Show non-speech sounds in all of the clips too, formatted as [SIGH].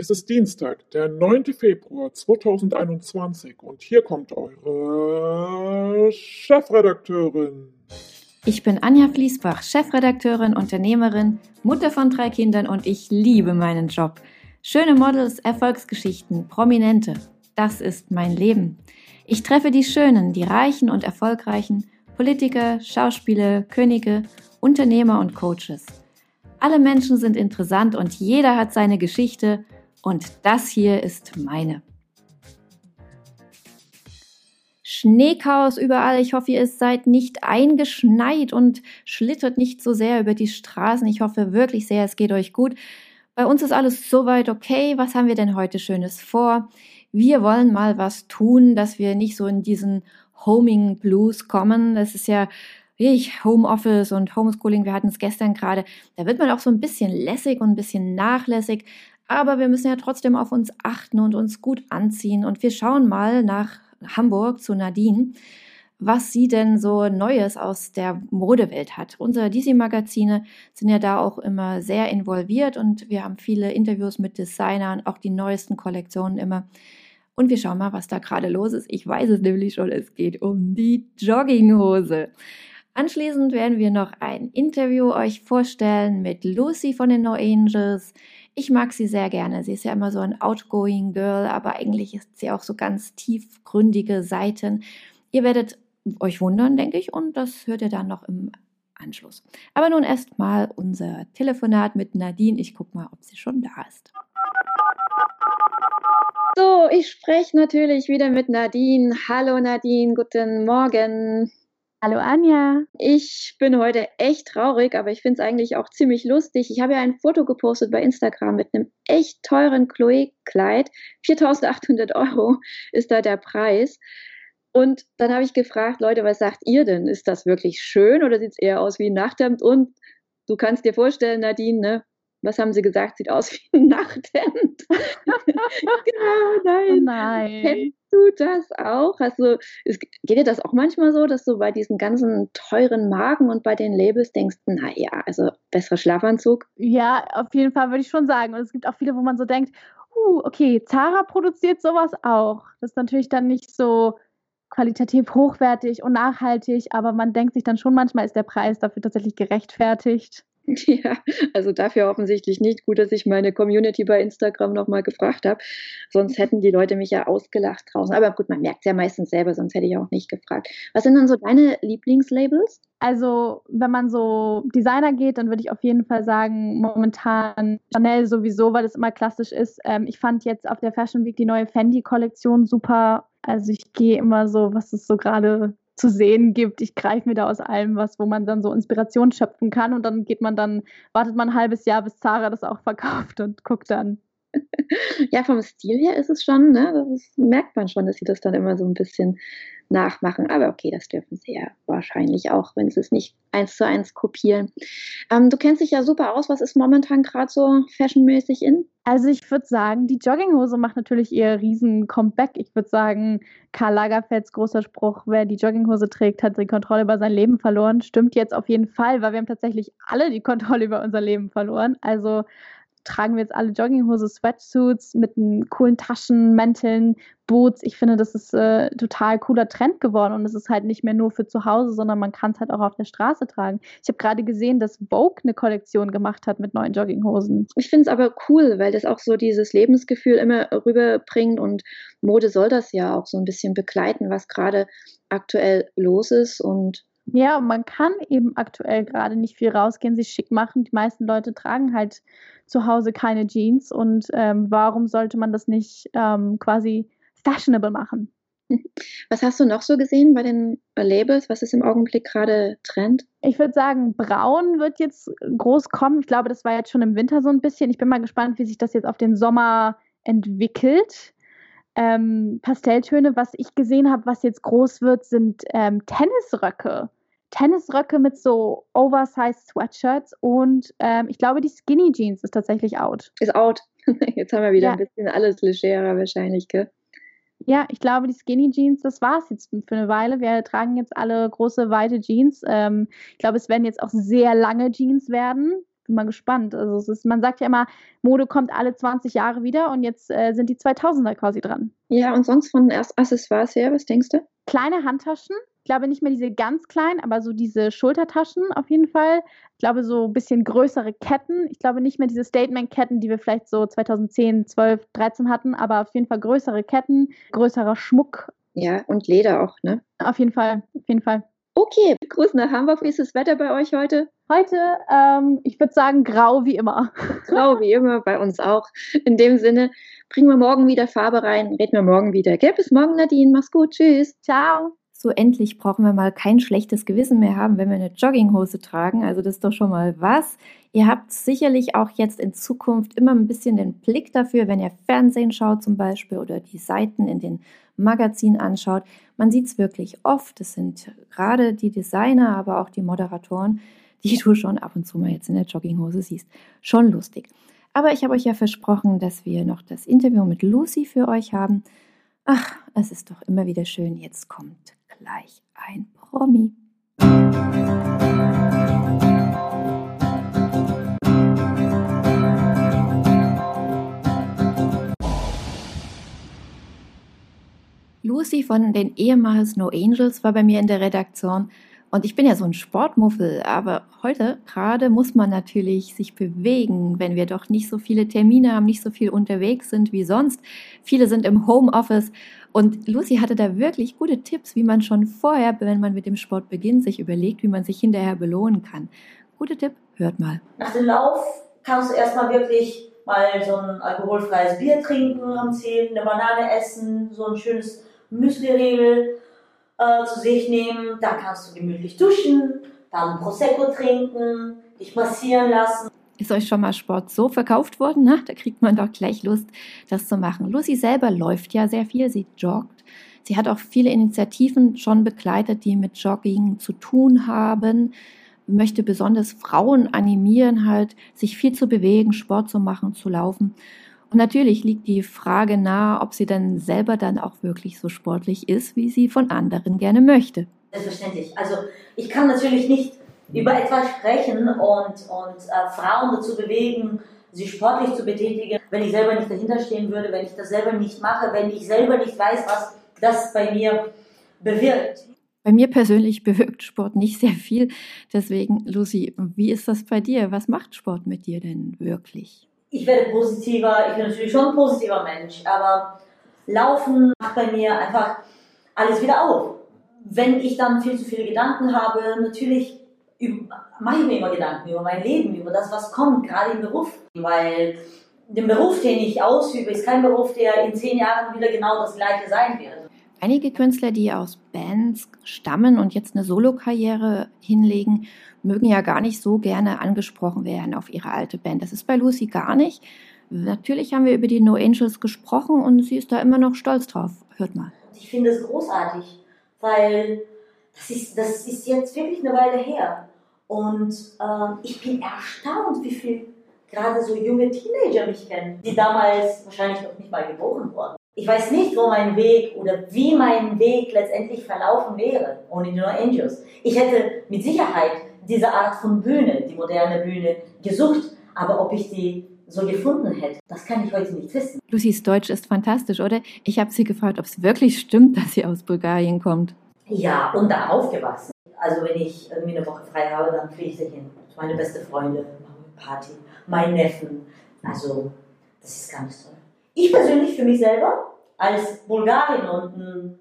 Es ist Dienstag, der 9. Februar 2021 und hier kommt eure Chefredakteurin. Ich bin Anja Fließbach, Chefredakteurin, Unternehmerin, Mutter von drei Kindern und ich liebe meinen Job. Schöne Models, Erfolgsgeschichten, Prominente, das ist mein Leben. Ich treffe die Schönen, die Reichen und Erfolgreichen, Politiker, Schauspieler, Könige, Unternehmer und Coaches. Alle Menschen sind interessant und jeder hat seine Geschichte – und das hier ist meine. Schneechaos überall. Ich hoffe, ihr seid nicht eingeschneit und schlittert nicht so sehr über die Straßen. Ich hoffe wirklich sehr, es geht euch gut. Bei uns ist alles soweit okay. Was haben wir denn heute Schönes vor? Wir wollen mal was tun, dass wir nicht so in diesen Homing Blues kommen. Das ist ja ich, Homeoffice und Homeschooling, wir hatten es gestern gerade, da wird man auch so ein bisschen lässig und ein bisschen nachlässig. Aber wir müssen ja trotzdem auf uns achten und uns gut anziehen. Und wir schauen mal nach Hamburg zu Nadine, was sie denn so Neues aus der Modewelt hat. Unsere DC-Magazine sind ja da auch immer sehr involviert und wir haben viele Interviews mit Designern, auch die neuesten Kollektionen immer. Und wir schauen mal, was da gerade los ist. Ich weiß es nämlich schon, es geht um die Jogginghose. Anschließend werden wir noch ein Interview euch vorstellen mit Lucy von den No Angels. Ich mag sie sehr gerne. Sie ist ja immer so ein outgoing Girl, aber eigentlich ist sie auch so ganz tiefgründige Seiten. Ihr werdet euch wundern, denke ich, und das hört ihr dann noch im Anschluss. Aber nun erst mal unser Telefonat mit Nadine. Ich gucke mal, ob sie schon da ist. So, ich spreche natürlich wieder mit Nadine. Hallo Nadine, guten Morgen. Hallo Anja. Ich bin heute echt traurig, aber ich finde es eigentlich auch ziemlich lustig. Ich habe ja ein Foto gepostet bei Instagram mit einem echt teuren Chloe-Kleid. 4800 Euro ist da der Preis. Und dann habe ich gefragt, Leute, was sagt ihr denn? Ist das wirklich schön oder sieht es eher aus wie ein Nachthemd? Und du kannst dir vorstellen, Nadine, ne? Was haben sie gesagt? Sieht aus [LAUGHS] wie ein Nachthemd. [LAUGHS] genau, nein. Oh nein. Kennst du das auch? Du, es, geht dir das auch manchmal so, dass du bei diesen ganzen teuren Marken und bei den Labels denkst, naja, also besserer Schlafanzug? Ja, auf jeden Fall würde ich schon sagen. Und es gibt auch viele, wo man so denkt, uh, okay, Zara produziert sowas auch. Das ist natürlich dann nicht so qualitativ hochwertig und nachhaltig, aber man denkt sich dann schon manchmal, ist der Preis dafür tatsächlich gerechtfertigt. [LAUGHS] Ja, also dafür offensichtlich nicht. Gut, dass ich meine Community bei Instagram nochmal gefragt habe. Sonst hätten die Leute mich ja ausgelacht draußen. Aber gut, man merkt es ja meistens selber, sonst hätte ich auch nicht gefragt. Was sind dann so deine Lieblingslabels? Also, wenn man so Designer geht, dann würde ich auf jeden Fall sagen, momentan Chanel sowieso, weil es immer klassisch ist. Ähm, ich fand jetzt auf der Fashion Week die neue Fendi-Kollektion super. Also ich gehe immer so, was ist so gerade zu sehen gibt. Ich greife mir da aus allem was, wo man dann so Inspiration schöpfen kann und dann geht man dann, wartet man ein halbes Jahr, bis Zara das auch verkauft und guckt dann. [LAUGHS] Ja, vom Stil her ist es schon, ne? Das ist, merkt man schon, dass sie das dann immer so ein bisschen nachmachen. Aber okay, das dürfen sie ja wahrscheinlich auch, wenn sie es nicht eins zu eins kopieren. Ähm, du kennst dich ja super aus. Was ist momentan gerade so fashionmäßig in? Also ich würde sagen, die Jogginghose macht natürlich ihr riesen Comeback. Ich würde sagen, Karl Lagerfelds großer Spruch, wer die Jogginghose trägt, hat die Kontrolle über sein Leben verloren. Stimmt jetzt auf jeden Fall, weil wir haben tatsächlich alle die Kontrolle über unser Leben verloren. Also tragen wir jetzt alle Jogginghose, Sweatsuits mit coolen Taschen, Mänteln, Boots. Ich finde, das ist äh, total cooler Trend geworden und es ist halt nicht mehr nur für zu Hause, sondern man kann es halt auch auf der Straße tragen. Ich habe gerade gesehen, dass Vogue eine Kollektion gemacht hat mit neuen Jogginghosen. Ich finde es aber cool, weil das auch so dieses Lebensgefühl immer rüberbringt und Mode soll das ja auch so ein bisschen begleiten, was gerade aktuell los ist und ja, man kann eben aktuell gerade nicht viel rausgehen, sich schick machen. Die meisten Leute tragen halt zu Hause keine Jeans und ähm, warum sollte man das nicht ähm, quasi fashionable machen? [LAUGHS] Was hast du noch so gesehen bei den Labels? Was ist im Augenblick gerade Trend? Ich würde sagen, braun wird jetzt groß kommen. Ich glaube, das war jetzt schon im Winter so ein bisschen. Ich bin mal gespannt, wie sich das jetzt auf den Sommer entwickelt. Ähm, Pastelltöne, was ich gesehen habe, was jetzt groß wird, sind ähm, Tennisröcke. Tennisröcke mit so oversized Sweatshirts und ähm, ich glaube, die Skinny Jeans ist tatsächlich out. Ist out. [LAUGHS] Jetzt haben wir wieder ja. ein bisschen alles legerer wahrscheinlich, gell? Ja, ich glaube, die Skinny Jeans, das war es jetzt für eine Weile. Wir tragen jetzt alle große, weite Jeans. Ähm, ich glaube, es werden jetzt auch sehr lange Jeans werden. bin mal gespannt. Also es ist, man sagt ja immer, Mode kommt alle 20 Jahre wieder und jetzt äh, sind die 2000er quasi dran. Ja, und sonst von Accessoires her, was denkst du? Kleine Handtaschen. Ich glaube nicht mehr diese ganz kleinen, aber so diese Schultertaschen auf jeden Fall. Ich glaube so ein bisschen größere Ketten. Ich glaube nicht mehr diese Statement-Ketten, die wir vielleicht so 2010, 12, 13 hatten, aber auf jeden Fall größere Ketten, größerer Schmuck. Ja, und Leder auch, ne? Auf jeden Fall, auf jeden Fall. Okay, Grüß nach Hamburg. Wie ist das Wetter bei euch heute? Heute, ähm, ich würde sagen, grau wie immer. [LAUGHS] Grau wie immer, bei uns auch. In dem Sinne, bringen wir morgen wieder Farbe rein, reden wir morgen wieder. Gell, bis morgen, Nadine. Mach's gut. Tschüss. Ciao. So endlich brauchen wir mal kein schlechtes Gewissen mehr haben, wenn wir eine Jogginghose tragen. Also das ist doch schon mal was. Ihr habt sicherlich auch jetzt in Zukunft immer ein bisschen den Blick dafür, wenn ihr Fernsehen schaut zum Beispiel oder die Seiten in den Magazin anschaut, man sieht es wirklich oft. Es sind gerade die Designer, aber auch die Moderatoren, die du schon ab und zu mal jetzt in der Jogginghose siehst. Schon lustig. Aber ich habe euch ja versprochen, dass wir noch das Interview mit Lucy für euch haben. Ach, es ist doch immer wieder schön. Jetzt kommt gleich ein Promi. Lucy von den ehemals No Angels war bei mir in der Redaktion und ich bin ja so ein Sportmuffel, aber heute gerade muss man natürlich sich bewegen, wenn wir doch nicht so viele Termine haben, nicht so viel unterwegs sind wie sonst. Viele sind im Homeoffice und Lucy hatte da wirklich gute Tipps, wie man schon vorher, wenn man mit dem Sport beginnt, sich überlegt, wie man sich hinterher belohnen kann. Gute Tipp, hört mal. Nach dem Lauf kannst du erstmal wirklich mal so ein alkoholfreies Bier trinken am 10, eine Banane essen, so ein schönes Müsli-Riegel äh, zu sich nehmen, dann kannst du gemütlich duschen, dann Prosecco trinken, dich massieren lassen. Ist euch schon mal Sport so verkauft worden? Na, da kriegt man doch gleich Lust, das zu machen. Lucy selber läuft ja sehr viel, sie joggt. Sie hat auch viele Initiativen schon begleitet, die mit Jogging zu tun haben möchte besonders Frauen animieren, halt sich viel zu bewegen, Sport zu machen, zu laufen. Und natürlich liegt die Frage nahe, ob sie denn selber dann auch wirklich so sportlich ist, wie sie von anderen gerne möchte. Selbstverständlich. Also ich kann natürlich nicht über etwas sprechen und, und äh, Frauen dazu bewegen, sich sportlich zu betätigen, wenn ich selber nicht dahinter stehen würde, wenn ich das selber nicht mache, wenn ich selber nicht weiß, was das bei mir bewirkt. Bei mir persönlich [LAUGHS] bewirkt Sport nicht sehr viel. Deswegen, Lucy, wie ist das bei dir? Was macht Sport mit dir denn wirklich? Ich werde positiver, ich bin natürlich schon ein positiver Mensch, aber Laufen macht bei mir einfach alles wieder auf. Wenn ich dann viel zu viele Gedanken habe, natürlich mache ich mir immer Gedanken über mein Leben, über das, was kommt, gerade im Beruf. Weil der Beruf, den ich ausübe, ist kein Beruf, der in zehn Jahren wieder genau das gleiche sein wird. Einige Künstler, die aus Bands stammen und jetzt eine Solokarriere hinlegen, mögen ja gar nicht so gerne angesprochen werden auf ihre alte Band. Das ist bei Lucy gar nicht. Natürlich haben wir über die No Angels gesprochen und sie ist da immer noch stolz drauf. Hört mal. Ich finde es großartig, weil das ist, das ist jetzt wirklich eine Weile her. Und äh, ich bin erstaunt, wie viel gerade so junge Teenager mich kennen, die damals wahrscheinlich noch nicht mal geboren wurden. Ich weiß nicht, wo mein Weg oder wie mein Weg letztendlich verlaufen wäre ohne die No Angels. Ich hätte mit Sicherheit diese Art von Bühne, die moderne Bühne, gesucht. Aber ob ich die so gefunden hätte, das kann ich heute nicht wissen. Lucys Deutsch ist fantastisch, oder? Ich habe sie gefragt, ob es wirklich stimmt, [LAUGHS] dass sie aus Bulgarien kommt. Ja, und da aufgewachsen. Also wenn ich irgendwie eine Woche frei habe, dann fliege ich dahin. Meine beste wir Party, mein Neffen. Also, das ist ganz toll. Ich persönlich für mich selber als Bulgarin und ein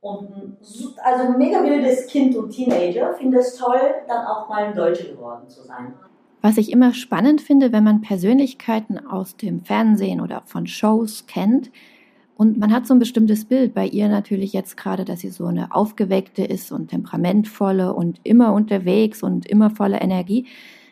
und ein, also mega wildes Kind und Teenager finde es toll, dann auch mal ein Deutscher geworden zu sein. Was ich immer spannend finde, wenn man Persönlichkeiten aus dem Fernsehen oder von Shows kennt und man hat so ein bestimmtes Bild, bei ihr natürlich jetzt gerade, dass sie so eine aufgeweckte ist und temperamentvolle und immer unterwegs und immer voller Energie,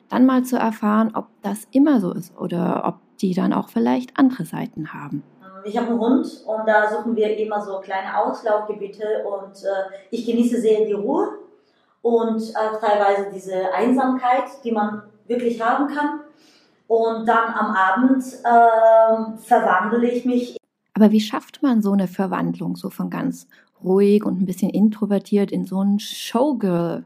dann mal zu erfahren, ob das immer so ist oder ob die dann auch vielleicht andere Seiten haben ich habe einen Hund und da suchen wir immer so kleine Auslaufgebiete und äh, ich genieße sehr die Ruhe und auch teilweise diese Einsamkeit, die man wirklich haben kann. Und dann am Abend äh, verwandle ich mich. Aber wie schafft man so eine Verwandlung, so von ganz ruhig und ein bisschen introvertiert in so ein Showgirl?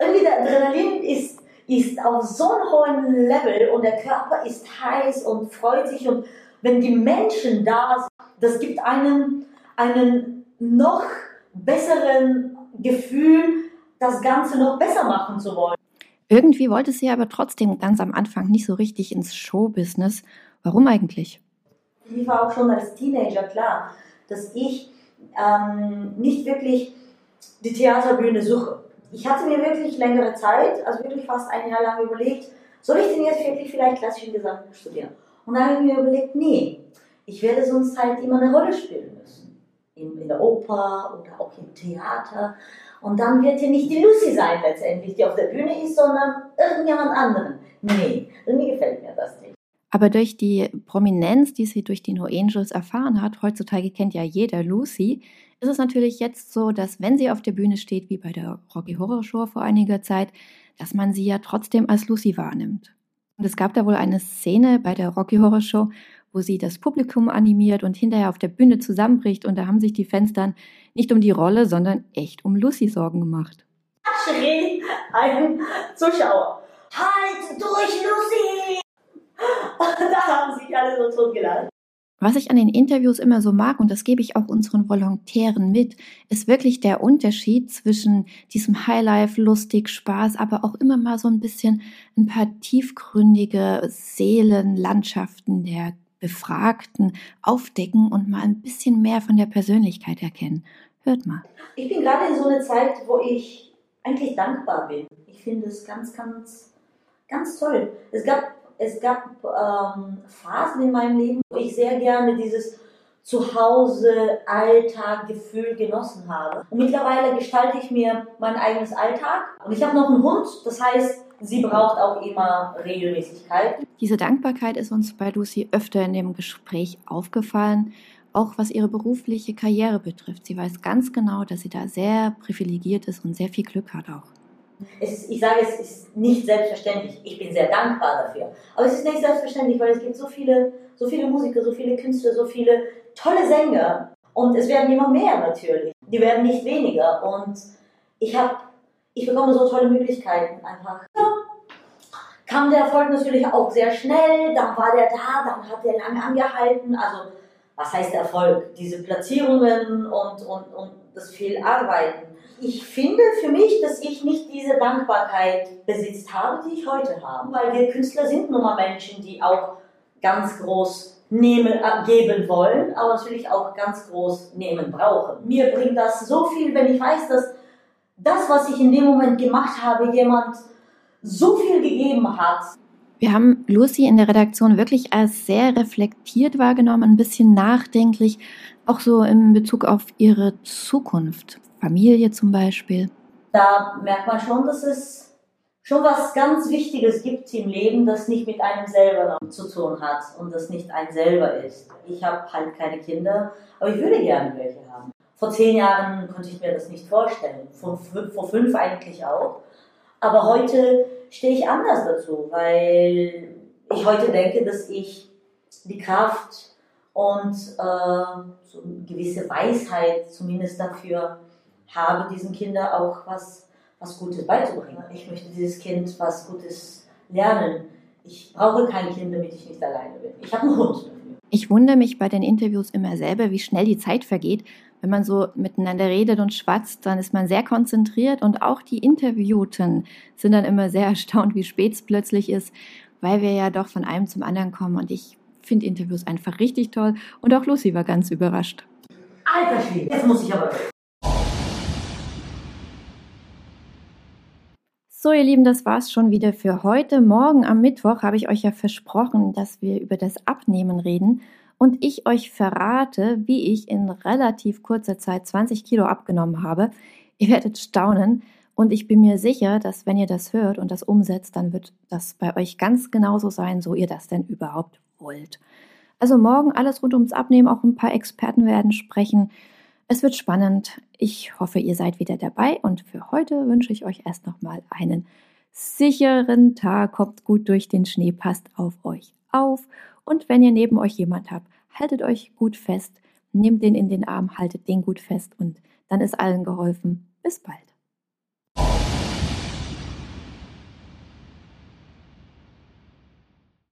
Irgendwie der Adrenalin ist ist auf so einem hohen Level und der Körper ist heiß und freut sich und wenn die Menschen da sind, das gibt einem einen noch besseren Gefühl, das Ganze noch besser machen zu wollen. Irgendwie wollte sie aber trotzdem ganz am Anfang nicht so richtig ins Showbusiness. Warum eigentlich? Mir war auch schon als Teenager klar, dass ich ähm, nicht wirklich die Theaterbühne suche. Ich hatte mir wirklich längere Zeit, also wirklich fast ein Jahr lang überlegt, soll ich denn jetzt wirklich vielleicht klassischen Gesang studieren? Und dann habe ich mir überlegt, nee, ich werde sonst halt immer eine Rolle spielen müssen. In, in der Oper oder auch im Theater. Und dann wird hier nicht die Lucy sein letztendlich, die auf der Bühne ist, sondern irgendjemand anderen. Nee, irgendwie gefällt mir das nicht. Aber durch die Prominenz, die sie durch die No Angels erfahren hat, heutzutage kennt ja jeder Lucy, ist es natürlich jetzt so, dass wenn sie auf der Bühne steht, wie bei der Rocky Horror Show vor einiger Zeit, dass man sie ja trotzdem als Lucy wahrnimmt. Und es gab da wohl eine Szene bei der Rocky Horror Show, wo sie das Publikum animiert und hinterher auf der Bühne zusammenbricht und da haben sich die Fans dann nicht um die Rolle, sondern echt um Lucy Sorgen gemacht. Schrie ein Zuschauer. Halt durch, Lucy! Da haben sich alle so totgeladen. Was ich an den Interviews immer so mag, und das gebe ich auch unseren Volontären mit, ist wirklich der Unterschied zwischen diesem Highlife, lustig, Spaß, aber auch immer mal so ein bisschen ein paar tiefgründige Seelenlandschaften der Befragten aufdecken und mal ein bisschen mehr von der Persönlichkeit erkennen. Hört mal. Ich bin gerade in so einer Zeit, wo ich eigentlich dankbar bin. Ich finde es ganz, ganz, ganz toll. Es gab es gab ähm, Phasen in meinem Leben, wo ich sehr gerne dieses Zuhause, Alltag, Gefühl genossen habe. Und mittlerweile gestalte ich mir mein eigenes Alltag. Und ich habe noch einen Hund, das heißt, sie braucht auch immer Regelmäßigkeit. Diese Dankbarkeit ist uns bei Lucy öfter in dem Gespräch aufgefallen, auch was ihre berufliche Karriere betrifft. Sie weiß ganz genau, dass sie da sehr privilegiert ist und sehr viel Glück hat auch. Ist, ich sage, es ist nicht selbstverständlich. Ich bin sehr dankbar dafür. Aber es ist nicht selbstverständlich, weil es gibt so viele, so viele Musiker, so viele Künstler, so viele tolle Sänger. Und es werden immer mehr natürlich. Die werden nicht weniger. Und ich habe, ich bekomme so tolle Möglichkeiten einfach. Ja. Kam der Erfolg natürlich auch sehr schnell. Dann war der da, dann hat der lange angehalten. Also, was heißt Erfolg? Diese Platzierungen und, und, und das viel Arbeiten ich finde für mich, dass ich nicht Dankbarkeit besitzt habe, die ich heute habe, weil wir Künstler sind nun mal Menschen, die auch ganz groß nehmen, äh, geben wollen, aber natürlich auch ganz groß nehmen brauchen. Mir bringt das so viel, wenn ich weiß, dass das, was ich in dem Moment gemacht habe, jemand so viel gegeben hat. Wir haben Lucy in der Redaktion wirklich als sehr reflektiert wahrgenommen, ein bisschen nachdenklich, auch so in Bezug auf ihre Zukunft. Familie zum Beispiel? Da merkt man schon, dass es schon was ganz Wichtiges gibt im Leben, das nicht mit einem selber zu tun hat und das nicht ein selber ist. Ich habe halt keine Kinder, aber ich würde gerne welche haben. Vor zehn Jahren konnte ich mir das nicht vorstellen, vor, vor fünf eigentlich auch. Aber heute stehe ich anders dazu, weil ich heute denke, dass ich die Kraft und äh, so eine gewisse Weisheit zumindest dafür habe, diesen Kindern auch was, was Gutes beizubringen. Ich möchte dieses Kind was Gutes lernen. Ich brauche kein Kind, damit ich nicht alleine bin. Ich habe einen Hund dafür. Ich wundere mich bei den Interviews immer selber, wie schnell die Zeit vergeht. Wenn man so miteinander redet und schwatzt, dann ist man sehr konzentriert und auch die Interviewten sind dann immer sehr [LAUGHS] erstaunt, wie spät es plötzlich ist, weil wir ja doch von einem zum anderen kommen und ich finde Interviews einfach richtig toll und auch Lucy war ganz überrascht. Alter Schwede, jetzt muss ich aber So, ihr Lieben, das war's schon wieder für heute. Morgen am Mittwoch habe ich euch ja versprochen, dass wir über das Abnehmen reden und ich euch verrate, wie ich in relativ kurzer Zeit 20 Kilo abgenommen habe. Ihr werdet staunen und ich bin mir sicher, dass wenn ihr das hört und das umsetzt, dann wird das bei euch ganz genauso sein, so ihr das denn überhaupt wollt. Also morgen alles rund ums Abnehmen, auch ein paar Experten werden sprechen. Es wird spannend. Ich hoffe, ihr seid wieder dabei und für heute wünsche ich euch erst nochmal einen sicheren Tag. Kommt gut durch den Schnee, passt auf euch auf und wenn ihr neben euch jemand habt, haltet euch gut fest, nehmt den in den Arm, haltet den gut fest und dann ist allen geholfen. Bis bald.